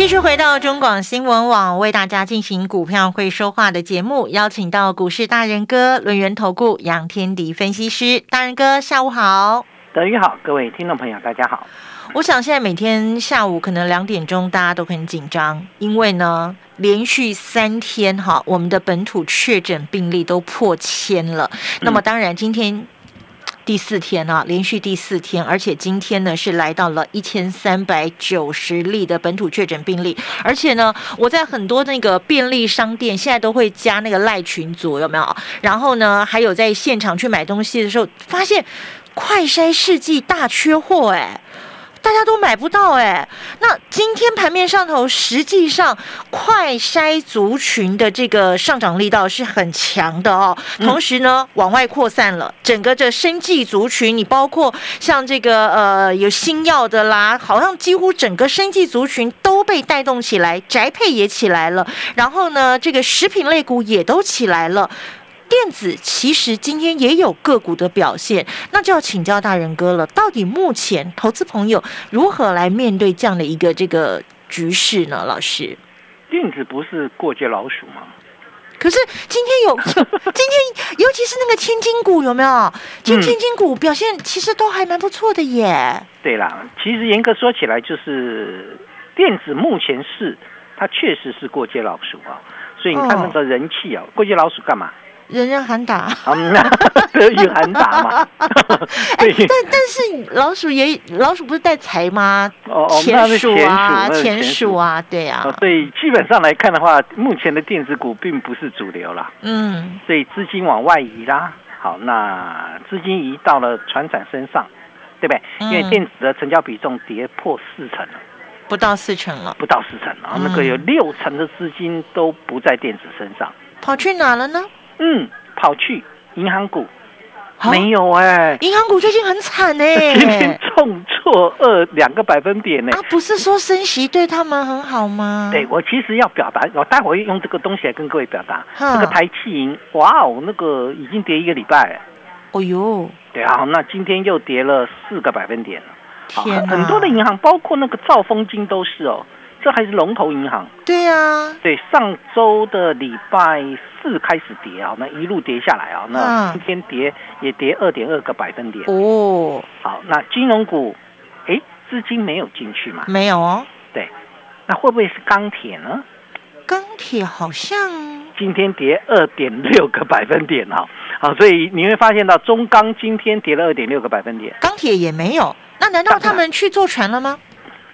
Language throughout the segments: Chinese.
继续回到中广新闻网，为大家进行股票会说话的节目，邀请到股市大人哥轮源投顾杨天迪分析师，大人哥下午好，德宇好，各位听众朋友大家好。我想现在每天下午可能两点钟大家都很紧张，因为呢连续三天哈，我们的本土确诊病例都破千了。那么当然今天。第四天啊，连续第四天，而且今天呢是来到了一千三百九十例的本土确诊病例，而且呢，我在很多那个便利商店现在都会加那个赖群组，有没有？然后呢，还有在现场去买东西的时候，发现快筛试剂大缺货，哎。大家都买不到哎，那今天盘面上头，实际上快筛族群的这个上涨力道是很强的哦。同时呢，往外扩散了，整个这生技族群，你包括像这个呃有新药的啦，好像几乎整个生技族群都被带动起来，宅配也起来了，然后呢，这个食品类股也都起来了。电子其实今天也有个股的表现，那就要请教大人哥了。到底目前投资朋友如何来面对这样的一个这个局势呢？老师，电子不是过街老鼠吗？可是今天有，今天尤其是那个千金股有没有？今千金股表现其实都还蛮不错的耶。对啦，其实严格说起来，就是电子目前是它确实是过街老鼠啊。所以你看那个人气啊，过街老鼠干嘛？人人喊打，德语喊打嘛。对，但但是老鼠也老鼠不是带财吗？哦哦，钱鼠啊，钱鼠啊，对啊。所以基本上来看的话，目前的电子股并不是主流啦。嗯。所以资金往外移啦。好，那资金移到了船长身上，对不对？因为电子的成交比重跌破四成了，不到四成了，不到四成了。那个有六成的资金都不在电子身上，跑去哪了呢？嗯，跑去银行股，没有哎，银行股最近很惨哎，今天重挫二两个百分点呢。啊，不是说升息对他们很好吗？对我其实要表达，我待会用这个东西来跟各位表达。这个台气银，哇哦，那个已经跌一个礼拜。哦呦，对啊，那今天又跌了四个百分点了。天很多的银行，包括那个兆丰金都是哦。这还是龙头银行，对呀，对，上周的礼拜四开始跌啊，那一路跌下来啊，那今天跌也跌二点二个百分点哦。好，那金融股，哎，资金没有进去嘛？没有哦。对，那会不会是钢铁呢？钢铁好像今天跌二点六个百分点啊，好，所以你会发现到中钢今天跌了二点六个百分点，钢铁也没有。那难道他们去坐船了吗？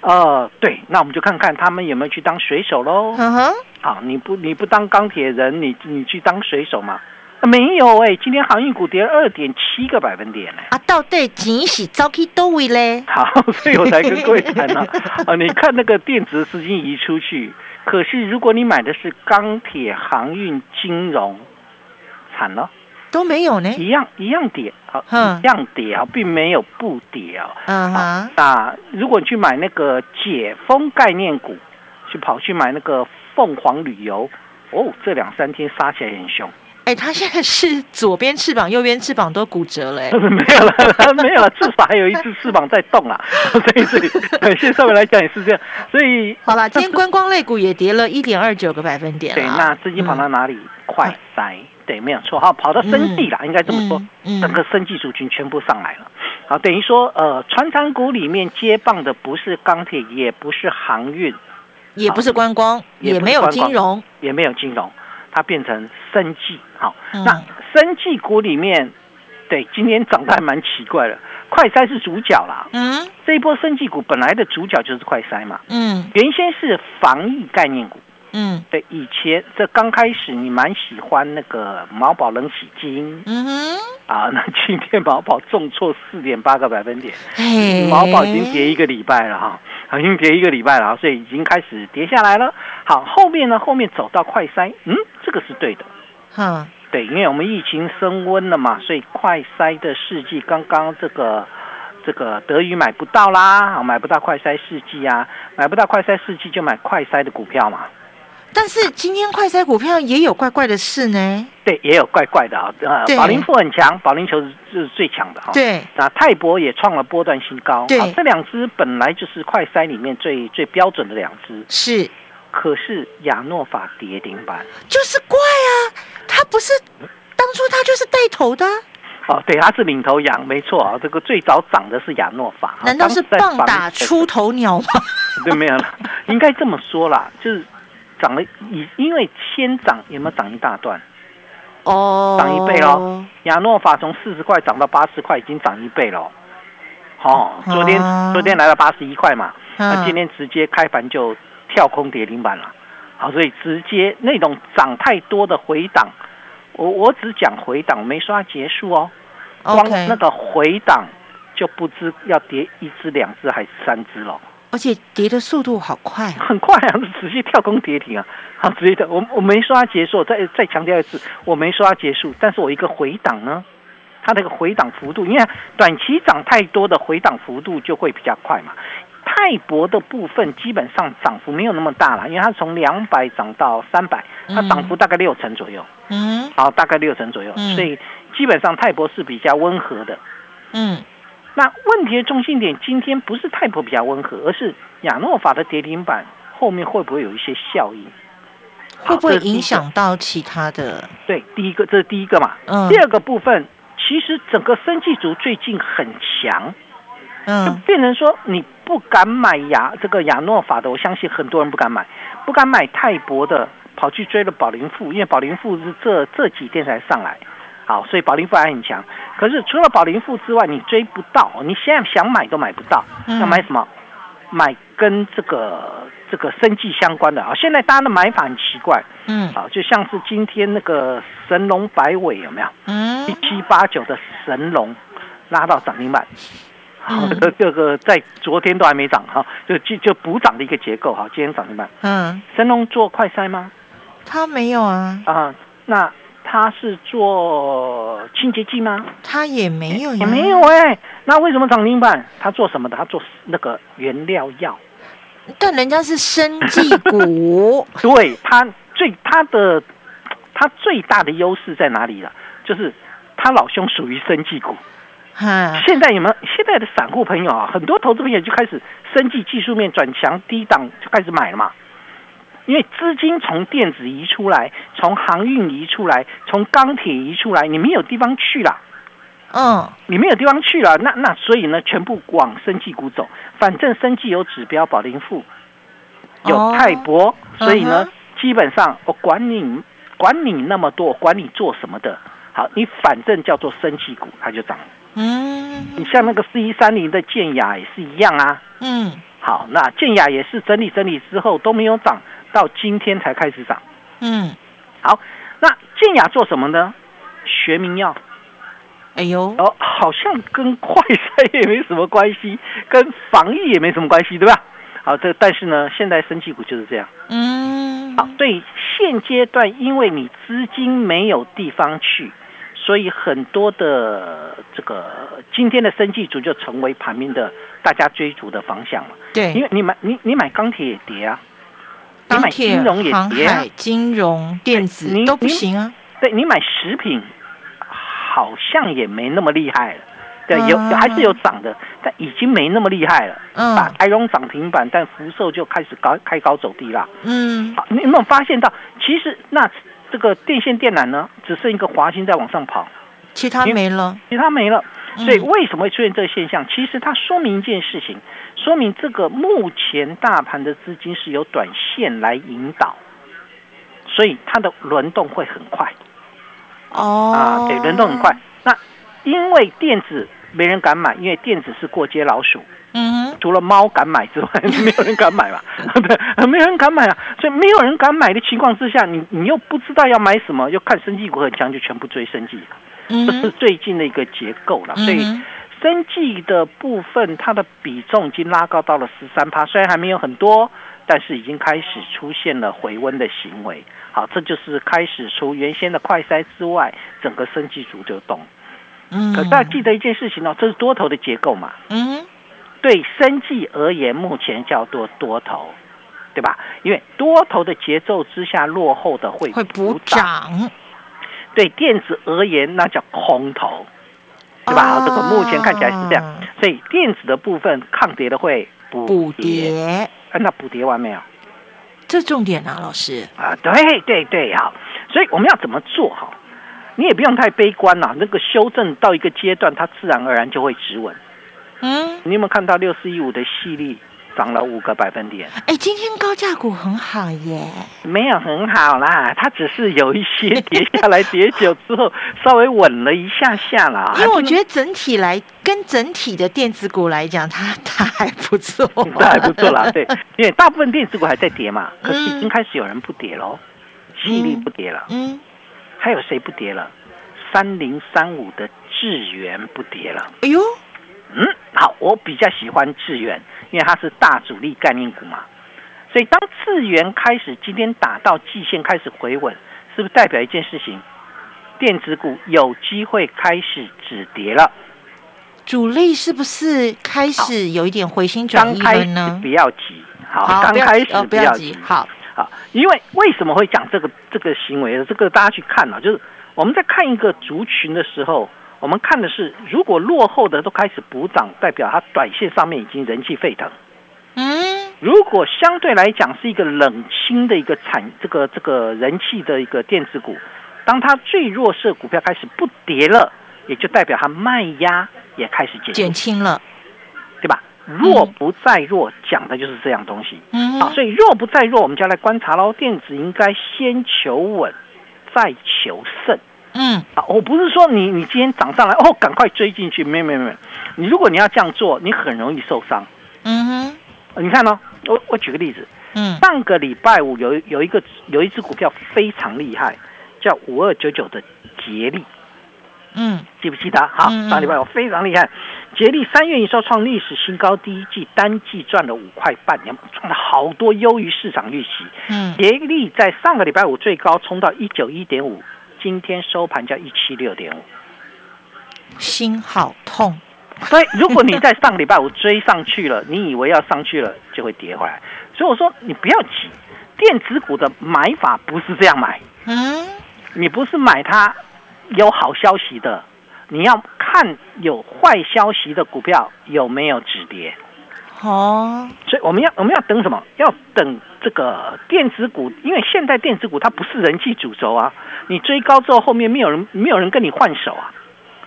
呃，对，那我们就看看他们有没有去当水手喽。嗯哼，好，你不你不当钢铁人，你你去当水手吗？没有哎，今天航运股跌了二点七个百分点呢。啊，到底惊喜早起多位嘞？好，所以我才跟各位谈呢。啊，你看那个电子资金移出去，可是如果你买的是钢铁、航运、金融，惨了。都没有呢，一样一样跌，好，一样跌啊，并没有不跌啊。嗯哼，那如果你去买那个解封概念股，去跑去买那个凤凰旅游，哦，这两三天杀起来很凶。哎，他现在是左边翅膀、右边翅膀都骨折了，哎 没有了，没有了，至少还有一只翅膀在动啊。所以这里，现在上面来讲也是这样。所以好了，今天观光类股也跌了一点二九个百分点。对，那资金跑到哪里？快塞。对，没有错，哈，跑到生计啦，应该这么说，整个生技族群全部上来了，好，等于说，呃，船产股里面接棒的不是钢铁，也不是航运，也不是观光，也没有金融，也没有金融，它变成生计，好，那生技股里面，对，今天涨得还蛮奇怪的，快筛是主角啦，嗯，这一波生技股本来的主角就是快筛嘛，嗯，原先是防疫概念股。嗯，对，以前这刚开始你蛮喜欢那个毛宝冷洗精，嗯哼，啊，那今天毛宝重挫四点八个百分点，毛宝已经跌一个礼拜了哈，已经跌一个礼拜了，所以已经开始跌下来了。好，后面呢，后面走到快筛，嗯，这个是对的，嗯，对，因为我们疫情升温了嘛，所以快筛的试剂刚刚这个这个德语买不到啦，啊，买不到快筛试剂啊，买不到快筛试剂就买快筛的股票嘛。但是今天快筛股票也有怪怪的事呢。对，也有怪怪的啊。呃，宝林富很强，保龄球是最强的哈。对。那泰博也创了波段新高。对。这两只本来就是快筛里面最最标准的两只。是。可是亚诺法跌停板。就是怪啊！他不是当初他就是带头的。哦，对，他是领头羊，没错啊。这个最早涨的是亚诺法。难道是棒打出头鸟吗？对，没有了。应该这么说啦，就是。涨了，以因为先涨有没有涨一大段？哦，涨一倍喽！亚诺法从四十块涨到八十块，已经涨一倍喽。哦，昨天昨天来了八十一块嘛，那今天直接开盘就跳空跌停板了。好，所以直接那种涨太多的回档，我我只讲回档，没说结束哦。光那个回档就不知要跌一只、两只还是三只了。而且跌的速度好快，很快啊！直接跳空跌停啊！好，直接的，我我没说它结束，再再强调一次，我没说它结束，但是我一个回档呢，它那个回档幅度，因为短期涨太多的回档幅度就会比较快嘛。泰博的部分基本上涨幅没有那么大了，因为它从两百涨到三百，它涨幅大概六成左右。嗯，好，大概六成左右，所以基本上泰博是比较温和的。嗯。那问题的中心点今天不是泰博比较温和，而是亚诺法的跌停板后面会不会有一些效应？会不会影响到其他的？对，第一个这是第一个嘛。嗯。第二个部分，其实整个生技族最近很强，嗯，就变成说你不敢买亚这个亚诺法的，我相信很多人不敢买，不敢买泰博的，跑去追了宝林富，因为宝林富是这这几天才上来。好，所以保林富还很强。可是除了保林富之外，你追不到。你现在想买都买不到。要买什么？买跟这个这个生计相关的啊。现在大家的买法很奇怪。嗯。啊，就像是今天那个神龙摆尾有没有？嗯。一七八九的神龙拉到涨停板。好，这个这个在昨天都还没涨哈，就就就补涨的一个结构哈。今天涨停板。嗯。神龙做快筛吗？他没有啊。啊，那。他是做清洁剂吗？他也没有，也没有哎。那为什么涨停板？他做什么的？他做那个原料药。但人家是生技股，对他最他的他最大的优势在哪里了？就是他老兄属于生技股。哈，现在有没有现在的散户朋友啊？很多投资朋友就开始生技技术面转强，低档就开始买了嘛。因为资金从电子移出来，从航运移出来，从钢铁移出来，你没有地方去了。嗯，你没有地方去了，那那所以呢，全部往生技股走。反正生技有指标，保林富有泰博，所以呢，基本上我管你管你那么多，管你做什么的，好，你反正叫做生技股，它就涨。嗯，你像那个 C 三零的建雅也是一样啊。嗯，好，那建雅也是整理整理之后都没有涨。到今天才开始涨，嗯，好，那健雅做什么呢？学名药，哎呦，哦，好像跟快筛 也没什么关系，跟防疫也没什么关系，对吧？好，这但是呢，现在升气股就是这样，嗯，好，对，现阶段因为你资金没有地方去，所以很多的这个今天的生气族就成为盘面的大家追逐的方向了，对，因为你买你你买钢铁也跌啊。你买金融也跌，金融、电子都不行啊。对你买食品，好像也没那么厉害了。对，有还是有涨的，但已经没那么厉害了。嗯，台融涨停板，但福寿就开始高开高走低了。嗯，好，你有没有发现到，其实那这个电线电缆呢，只剩一个华兴在往上跑，其他没了，其他没了。所以为什么会出现这个现象？其实它说明一件事情。说明这个目前大盘的资金是由短线来引导，所以它的轮动会很快。哦，啊，对，轮动很快。那因为电子没人敢买，因为电子是过街老鼠。嗯，除了猫敢买之外，没有人敢买嘛。对，没有人敢买啊。所以没有人敢买的情况之下，你你又不知道要买什么，又看生技股很强，就全部追生技。这是最近的一个结构了。所以，生计的部分它的比重已经拉高到了十三趴，虽然还没有很多，但是已经开始出现了回温的行为。好，这就是开始除原先的快筛之外，整个生计组就动。嗯，可大家记得一件事情哦，这是多头的结构嘛。嗯，对生计而言，目前叫做多头。对吧？因为多头的节奏之下，落后的会会补涨。对电子而言，那叫空头，对吧？这个目前看起来是这样，所以电子的部分抗跌的会补跌。那补跌完没有？这重点啊，老师啊，对对对，好。所以我们要怎么做？哈，你也不用太悲观呐。那个修正到一个阶段，它自然而然就会止稳。嗯，你有没有看到六四一五的细粒？涨了五个百分点，哎，今天高价股很好耶，没有很好啦，它只是有一些跌下来，跌久之后稍微稳了一下下啦。因为我觉得整体来跟整体的电子股来讲，它 它还不错，它还不错啦。对，因为大部分电子股还在跌嘛，可是已经开始有人不跌喽，细粒不跌了，嗯，还有谁不跌了？三零三五的智源不跌了，哎呦。嗯，好，我比较喜欢智源，因为它是大主力概念股嘛。所以当智源开始今天打到季线开始回稳，是不是代表一件事情？电子股有机会开始止跌了。主力是不是开始有一点回心转意了呢？不要急，好，刚开始不要急，好，好，因为为什么会讲这个这个行为？这个大家去看啊，就是我们在看一个族群的时候。我们看的是，如果落后的都开始补涨，代表它短线上面已经人气沸腾。嗯，如果相对来讲是一个冷清的一个产，这个这个人气的一个电子股，当它最弱势股票开始不跌了，也就代表它卖压也开始减减轻了，对吧？弱不再弱，讲的就是这样东西。嗯，好，所以弱不再弱，我们就要来观察喽。电子应该先求稳，再求胜。嗯，啊，我不是说你你今天涨上来哦，赶快追进去，没有没有没有，你如果你要这样做，你很容易受伤。嗯哼，你看哦，我我举个例子，嗯，上个礼拜五有有一个有一只股票非常厉害，叫五二九九的捷力，嗯，记不记得？好，上礼拜五非常厉害，捷力三月营收创历史新高，第一季单季赚了五块半，赚了好多，优于市场预期。嗯，捷力在上个礼拜五最高冲到一九一点五。今天收盘价一七六点五，心好痛。所以如果你在上礼拜五追上去了，你以为要上去了就会跌回来。所以我说你不要急，电子股的买法不是这样买。嗯，你不是买它有好消息的，你要看有坏消息的股票有没有止跌。哦，所以我们要我们要等什么？要等这个电子股，因为现在电子股它不是人气主轴啊。你追高之后，后面没有人没有人跟你换手啊，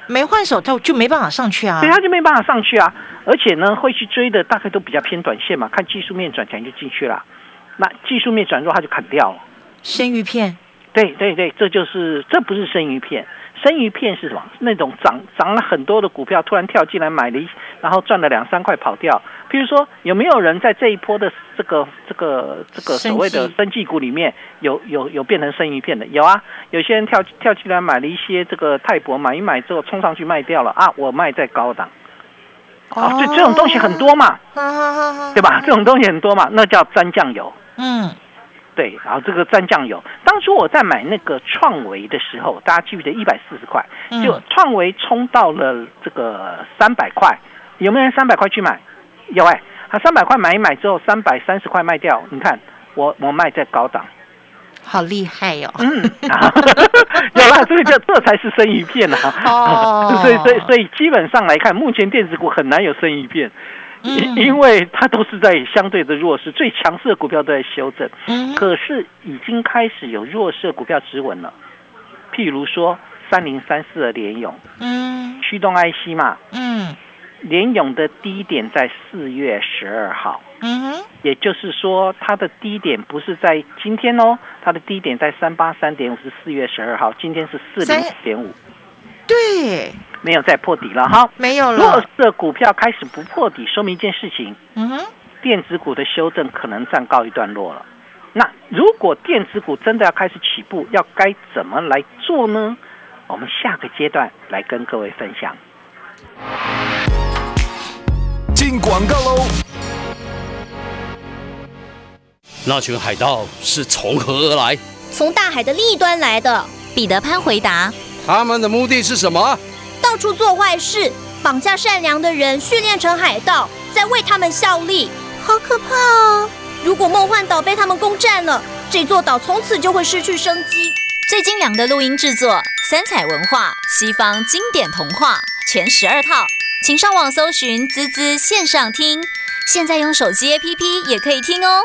没换手就就没办法上去啊。对，他就没办法上去啊。而且呢，会去追的大概都比较偏短线嘛，看技术面转强就进去了。那技术面转弱，他就砍掉了。生鱼片，对对对，这就是这不是生鱼片。生鱼片是什么？那种涨涨了很多的股票，突然跳进来买了一，然后赚了两三块跑掉。譬如说，有没有人在这一波的这个这个这个所谓的生技股里面有有有变成生鱼片的？有啊，有些人跳跳进来买了一些这个泰博，买一买之后冲上去卖掉了啊，我卖在高档。哦，对，这种东西很多嘛，对吧？这种东西很多嘛，那叫沾酱油。嗯。对，然后这个蘸酱油。当初我在买那个创维的时候，大家记不记得一百四十块？就创维冲到了这个三百块，有没有人三百块去买？有哎，他三百块买一买之后，三百三十块卖掉。你看我我卖在高档，好厉害哟！嗯，有了，这个叫这才是生鱼片啊。哦，所以所以所以基本上来看，目前电子股很难有生鱼片。因因为它都是在相对的弱势，最强势的股票都在修正，可是已经开始有弱势的股票止稳了。譬如说三零三四的联勇，嗯，驱动 IC 嘛，嗯，联勇的低点在四月十二号，嗯，也就是说它的低点不是在今天哦，它的低点在三八三点五是四月十二号，今天是四零点五，对。没有再破底了哈，没有了。弱势股票开始不破底，说明一件事情，嗯哼，电子股的修正可能暂告一段落了。那如果电子股真的要开始起步，要该怎么来做呢？我们下个阶段来跟各位分享。进广告喽！那群海盗是从何而来？从大海的另一端来的。彼得潘回答：“他们的目的是什么？到处做坏事，绑架善良的人，训练成海盗，在为他们效力。好可怕哦！如果梦幻岛被他们攻占了，这座岛从此就会失去生机。”最精良的录音制作，三彩文化西方经典童话全十二套，请上网搜寻“滋滋线上听”，现在用手机 APP 也可以听哦。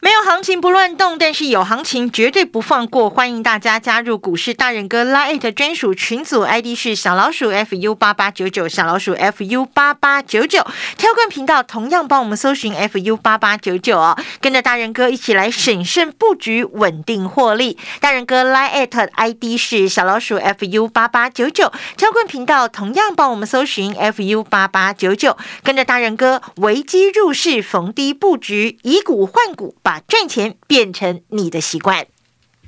没有行情不乱动，但是有行情绝对不放过。欢迎大家加入股市大人哥 Line 专属群组，ID 是小老鼠 fu 八八九九，小老鼠 fu 八八九九。挑冠频道同样帮我们搜寻 fu 八八九九哦，跟着大人哥一起来审慎布局，稳定获利。大人哥 Line ID 是小老鼠 fu 八八九九，挑冠频道同样帮我们搜寻 fu 八八九九，跟着大人哥危机入市，逢低布局，以股换股。把赚钱变成你的习惯。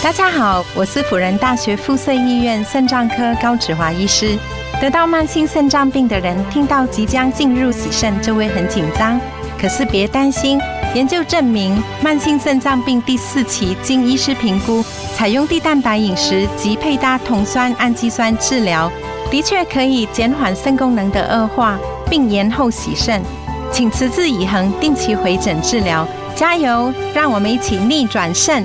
大家好，我是辅仁大学附设医院肾脏科高志华医师。得到慢性肾脏病的人，听到即将进入洗肾就会很紧张。可是别担心，研究证明，慢性肾脏病第四期经医师评估，采用低蛋白饮食及配搭酮酸氨基酸治疗，的确可以减缓肾功能的恶化，并延后洗肾。请持之以恒，定期回诊治疗，加油！让我们一起逆转肾。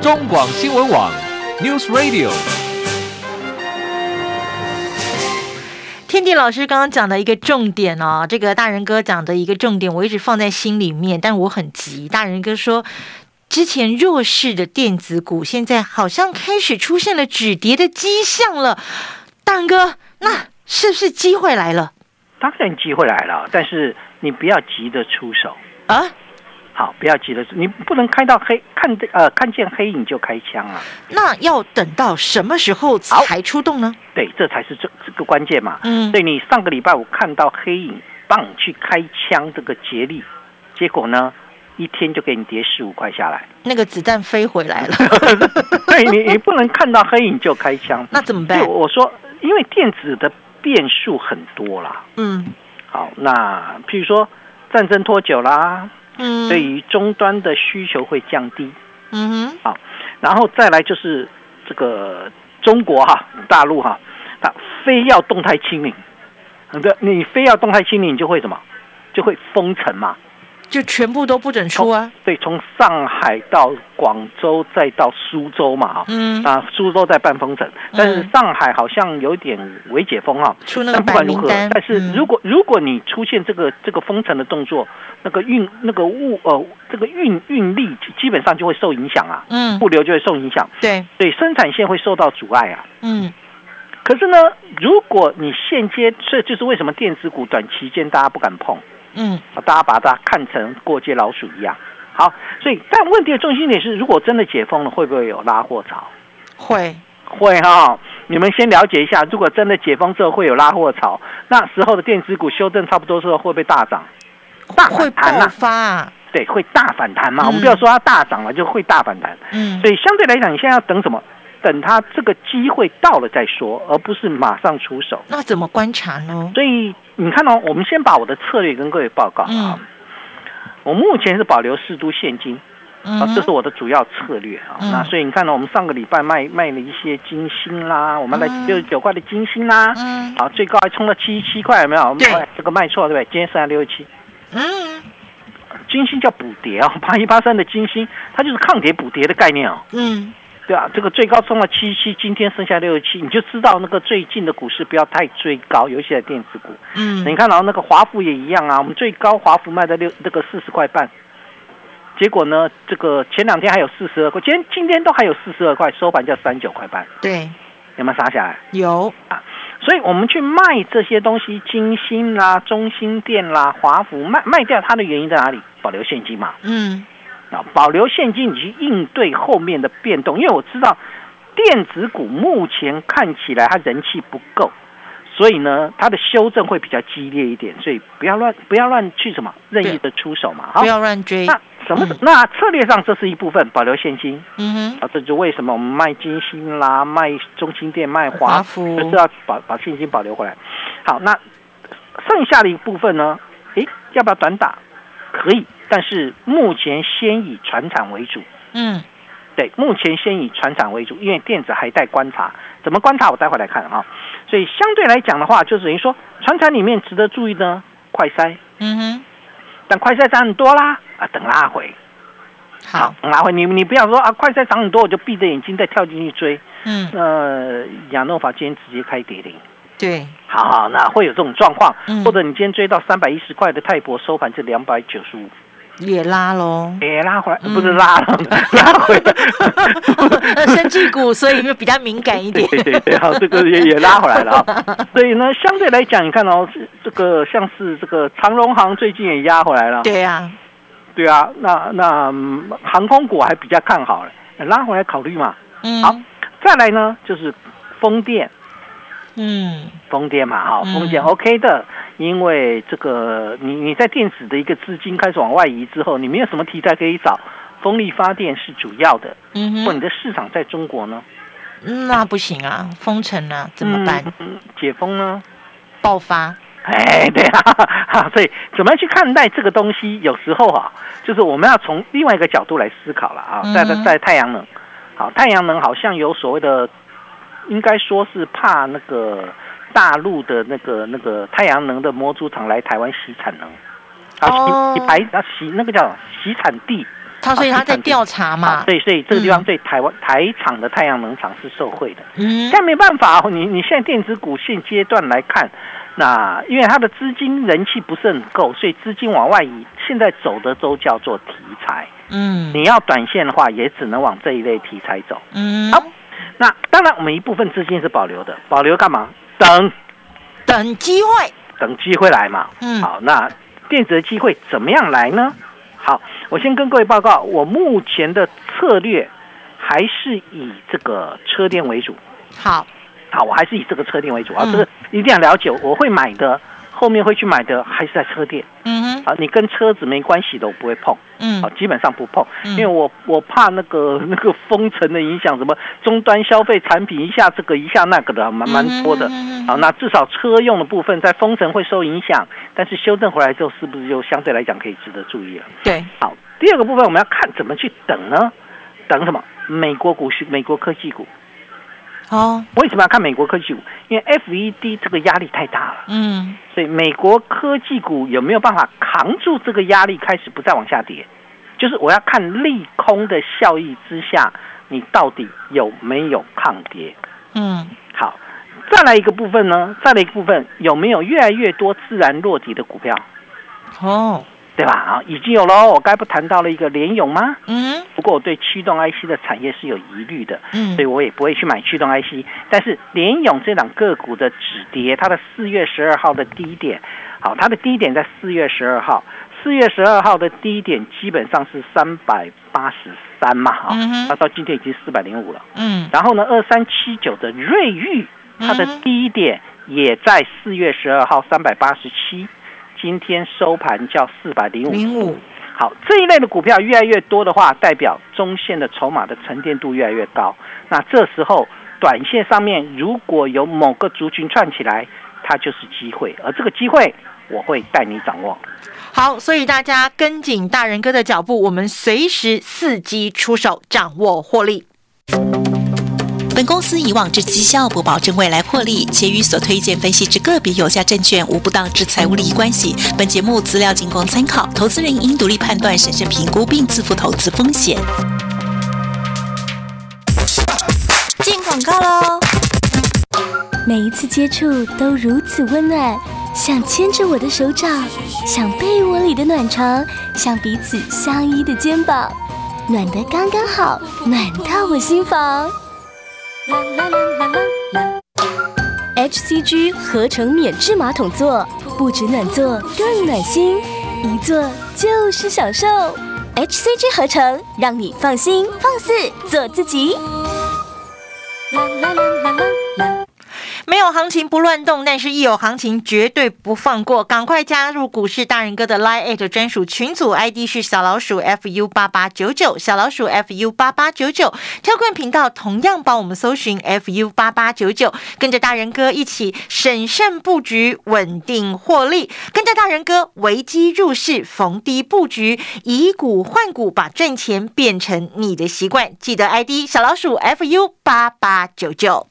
中广新闻网，News Radio。天地老师刚刚讲的一个重点哦，这个大人哥讲的一个重点，我一直放在心里面，但我很急。大人哥说，之前弱势的电子股，现在好像开始出现了止跌的迹象了。大人哥，那是不是机会来了？当然机会来了，但是你不要急着出手啊。好，不要急着，你不能看到黑看呃看见黑影就开枪啊。那要等到什么时候才出动呢？对，这才是这这个关键嘛。嗯，所以你上个礼拜五看到黑影棒去开枪这个竭力，结果呢一天就给你跌十五块下来，那个子弹飞回来了。对你你不能看到黑影就开枪，那怎么办？我说，因为电子的变数很多啦。嗯，好，那譬如说战争拖久啦。嗯，对于终端的需求会降低，嗯哼，好，然后再来就是这个中国哈，大陆哈，它非要动态清零，很多你非要动态清零，你就会什么，就会封城嘛。就全部都不准出啊！对，从上海到广州再到苏州嘛，哈，嗯，啊，苏州在半封城，但是上海好像有点微解封哈，出那个白名单。但是如果如果你出现这个这个封城的动作，那个运那个物呃这个运运力基本上就会受影响啊，嗯，物流就会受影响，对，对，生产线会受到阻碍啊，嗯。可是呢，如果你现阶，这就是为什么电子股短期间大家不敢碰。嗯，大家把它看成过街老鼠一样。好，所以但问题的中心点是，如果真的解封了，会不会有拉货潮？会，会哈。你们先了解一下，如果真的解封之后会有拉货潮，那时候的电子股修正差不多之后会不会大涨？大反弹啊？发？对，会大反弹嘛？我们不要说它大涨了，就会大反弹。嗯，所以相对来讲，你现在要等什么？等它这个机会到了再说，而不是马上出手。那怎么观察呢？所以。你看哦，我们先把我的策略跟各位报告啊。我目前是保留适度现金，啊，这是我的主要策略啊。那所以你看呢，我们上个礼拜卖卖了一些金星啦，我们来六十九块的金星啦，嗯，啊，最高还冲到七十七块，有没有？对，这个卖错对不对？今天剩下六十七。嗯，金星叫补跌啊，八一八三的金星，它就是抗跌补跌的概念哦。嗯。对啊，这个最高冲了七七，今天剩下六十七，你就知道那个最近的股市不要太追高，尤其在电子股。嗯，你看到那个华孚也一样啊，我们最高华孚卖在六那个四十块半，结果呢，这个前两天还有四十二块，今天今天都还有四十二块，收盘价三九块半。对，有没有杀下来？有啊，所以我们去卖这些东西，金星啦、中心店啦、华孚卖卖掉，它的原因在哪里？保留现金嘛。嗯。啊，保留现金以及应对后面的变动，因为我知道电子股目前看起来它人气不够，所以呢，它的修正会比较激烈一点，所以不要乱不要乱去什么任意的出手嘛，不要乱追。那什么？那策略上这是一部分，保留现金。嗯哼，啊，这就为什么我们卖金星啦，卖中心店，卖华孚，就是要把把现金保留回来。好，那剩下的一部分呢？诶，要不要短打？可以。但是目前先以船产为主，嗯，对，目前先以船产为主，因为电子还待观察，怎么观察？我待会来看啊。所以相对来讲的话，就等于说船产里面值得注意呢，快筛，嗯哼，但快筛涨很多啦，啊，等拉回，好，拉回，你你不要说啊，快筛涨很多，我就闭着眼睛再跳进去追，嗯，呃，亚诺法今天直接开跌停，对，好好，那会有这种状况，或者你今天追到三百一十块的泰博收盘是两百九十五。也拉喽，也拉回来，不是拉了，拉回来。生技股，所以就比较敏感一点。对对对，好，这个也也拉回来了啊。所以呢，相对来讲，你看哦，这个像是这个长荣行最近也压回来了。对呀，对啊，那那航空股还比较看好了，拉回来考虑嘛。嗯。好，再来呢，就是风电。嗯，风电嘛，哈，风电 OK 的。因为这个，你你在电子的一个资金开始往外移之后，你没有什么题材可以找，风力发电是主要的。嗯哼，或你的市场在中国呢？那不行啊，封城啊，怎么办？解封呢？爆发？哎，对啊，所以怎么样去看待这个东西？有时候啊，就是我们要从另外一个角度来思考了啊。在在太阳能，好，太阳能好像有所谓的，应该说是怕那个。大陆的那个那个太阳能的模组厂来台湾洗产能，啊洗洗排啊洗那个叫洗产地，他所以他在调查嘛，对，所以这个地方对台湾台厂的太阳能厂是受惠的。嗯，但没办法哦，你你现在电子股现阶段来看，那因为它的资金人气不是很够，所以资金往外移，现在走的都叫做题材。嗯，你要短线的话，也只能往这一类题材走。嗯，好，那当然我们一部分资金是保留的，保留干嘛？等，等机会，等机会来嘛。嗯，好，那电子的机会怎么样来呢？好，我先跟各位报告，我目前的策略还是以这个车电为主。好，好，我还是以这个车电为主啊，这个一定要了解，我会买的。后面会去买的还是在车店，啊，你跟车子没关系的我不会碰，嗯，好，基本上不碰，因为我我怕那个 那个封城的影响，什么终端消费产品一下这个一下那个的，蛮蛮多的，好，那至少车用的部分在封城会受影响，但是修正回来之后，是不是就相对来讲可以值得注意了？对，好，第二个部分我们要看怎么去等呢？等什么？美国股市，美国科技股。哦，为什么要看美国科技股？因为 F E D 这个压力太大了，嗯，所以美国科技股有没有办法扛住这个压力，开始不再往下跌？就是我要看利空的效益之下，你到底有没有抗跌？嗯，好，再来一个部分呢？再来一个部分有没有越来越多自然落底的股票？哦。对吧？啊，已经有喽。我该不谈到了一个联勇吗？嗯。不过我对驱动 IC 的产业是有疑虑的，嗯，所以我也不会去买驱动 IC。但是联勇这档个股的止跌，它的四月十二号的低点，好，它的低点在四月十二号，四月十二号的低点基本上是三百八十三嘛，哈，那到今天已经四百零五了，嗯。然后呢，二三七九的瑞昱，它的低点也在四月十二号三百八十七。今天收盘叫四百零五。好，这一类的股票越来越多的话，代表中线的筹码的沉淀度越来越高。那这时候，短线上面如果有某个族群串起来，它就是机会。而这个机会我会带你掌握。好，所以大家跟紧大人哥的脚步，我们随时伺机出手，掌握获利。本公司以往之绩效不保证未来获利，且与所推荐分析之个别有价证券无不当之财务利益关系。本节目资料仅供参考，投资人应独立判断、审慎评估并自负投资风险。进广告喽！每一次接触都如此温暖，像牵着我的手掌，像被窝里的暖床，像彼此相依的肩膀，暖得刚刚好，暖到我心房。啦啦啦啦啦！HCG 合成免治马桶座，不止暖座，更暖心，一坐就是享受。HCG 合成，让你放心放肆做自己。行情不乱动，但是一有行情绝对不放过。赶快加入股市大人哥的 Line 专属群组，ID 是小老鼠 fu 八八九九，小老鼠 fu 八八九九。跳冠频道同样帮我们搜寻 fu 八八九九，跟着大人哥一起审慎布局，稳定获利。跟着大人哥危机入市，逢低布局，以股换股，把赚钱变成你的习惯。记得 ID 小老鼠 fu 八八九九。